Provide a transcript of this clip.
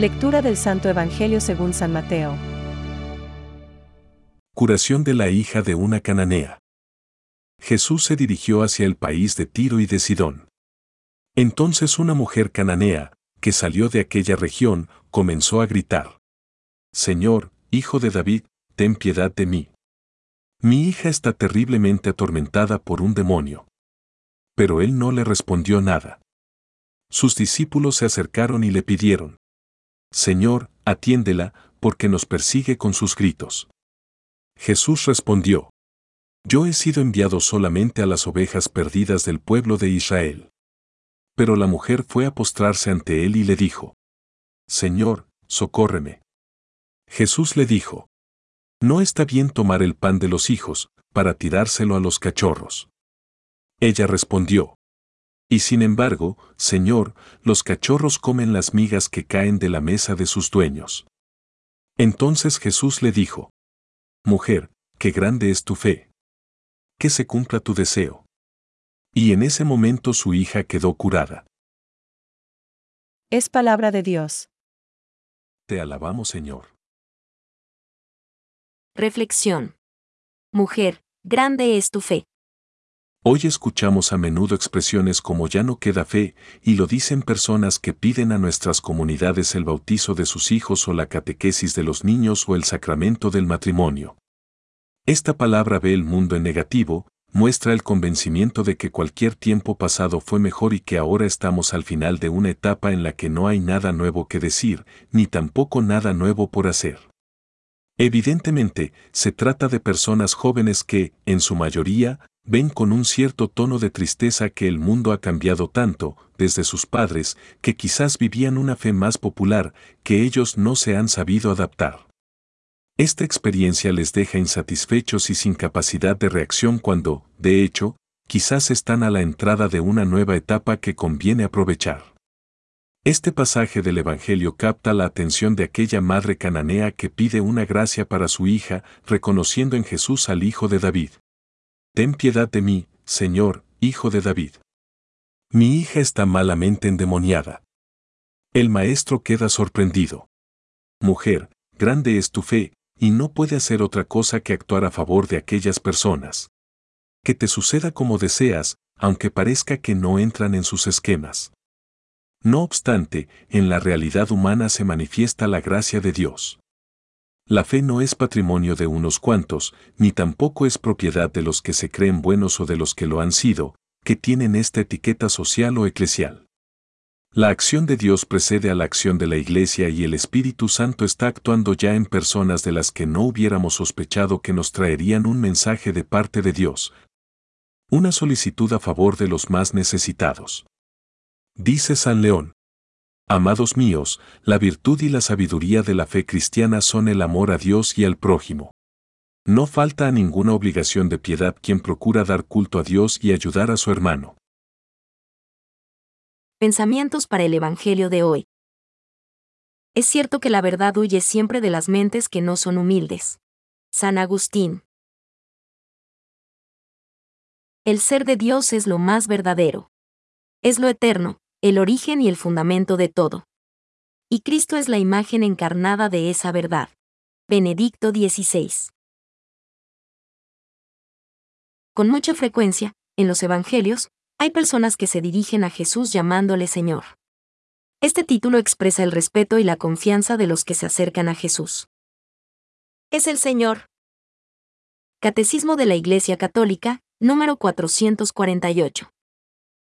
Lectura del Santo Evangelio según San Mateo. Curación de la hija de una cananea. Jesús se dirigió hacia el país de Tiro y de Sidón. Entonces una mujer cananea, que salió de aquella región, comenzó a gritar. Señor, hijo de David, ten piedad de mí. Mi hija está terriblemente atormentada por un demonio. Pero él no le respondió nada. Sus discípulos se acercaron y le pidieron. Señor, atiéndela, porque nos persigue con sus gritos. Jesús respondió. Yo he sido enviado solamente a las ovejas perdidas del pueblo de Israel. Pero la mujer fue a postrarse ante él y le dijo. Señor, socórreme. Jesús le dijo. No está bien tomar el pan de los hijos, para tirárselo a los cachorros. Ella respondió. Y sin embargo, Señor, los cachorros comen las migas que caen de la mesa de sus dueños. Entonces Jesús le dijo. Mujer, qué grande es tu fe. Que se cumpla tu deseo. Y en ese momento su hija quedó curada. Es palabra de Dios. Te alabamos, Señor. Reflexión. Mujer, grande es tu fe. Hoy escuchamos a menudo expresiones como ya no queda fe, y lo dicen personas que piden a nuestras comunidades el bautizo de sus hijos o la catequesis de los niños o el sacramento del matrimonio. Esta palabra ve el mundo en negativo, muestra el convencimiento de que cualquier tiempo pasado fue mejor y que ahora estamos al final de una etapa en la que no hay nada nuevo que decir, ni tampoco nada nuevo por hacer. Evidentemente, se trata de personas jóvenes que, en su mayoría, ven con un cierto tono de tristeza que el mundo ha cambiado tanto, desde sus padres, que quizás vivían una fe más popular, que ellos no se han sabido adaptar. Esta experiencia les deja insatisfechos y sin capacidad de reacción cuando, de hecho, quizás están a la entrada de una nueva etapa que conviene aprovechar. Este pasaje del Evangelio capta la atención de aquella madre cananea que pide una gracia para su hija, reconociendo en Jesús al Hijo de David. Ten piedad de mí, Señor, Hijo de David. Mi hija está malamente endemoniada. El maestro queda sorprendido. Mujer, grande es tu fe, y no puede hacer otra cosa que actuar a favor de aquellas personas. Que te suceda como deseas, aunque parezca que no entran en sus esquemas. No obstante, en la realidad humana se manifiesta la gracia de Dios. La fe no es patrimonio de unos cuantos, ni tampoco es propiedad de los que se creen buenos o de los que lo han sido, que tienen esta etiqueta social o eclesial. La acción de Dios precede a la acción de la Iglesia y el Espíritu Santo está actuando ya en personas de las que no hubiéramos sospechado que nos traerían un mensaje de parte de Dios. Una solicitud a favor de los más necesitados. Dice San León. Amados míos, la virtud y la sabiduría de la fe cristiana son el amor a Dios y al prójimo. No falta a ninguna obligación de piedad quien procura dar culto a Dios y ayudar a su hermano. Pensamientos para el Evangelio de hoy. Es cierto que la verdad huye siempre de las mentes que no son humildes. San Agustín. El ser de Dios es lo más verdadero. Es lo eterno, el origen y el fundamento de todo. Y Cristo es la imagen encarnada de esa verdad. Benedicto XVI. Con mucha frecuencia, en los Evangelios, hay personas que se dirigen a Jesús llamándole Señor. Este título expresa el respeto y la confianza de los que se acercan a Jesús. Es el Señor. Catecismo de la Iglesia Católica, número 448.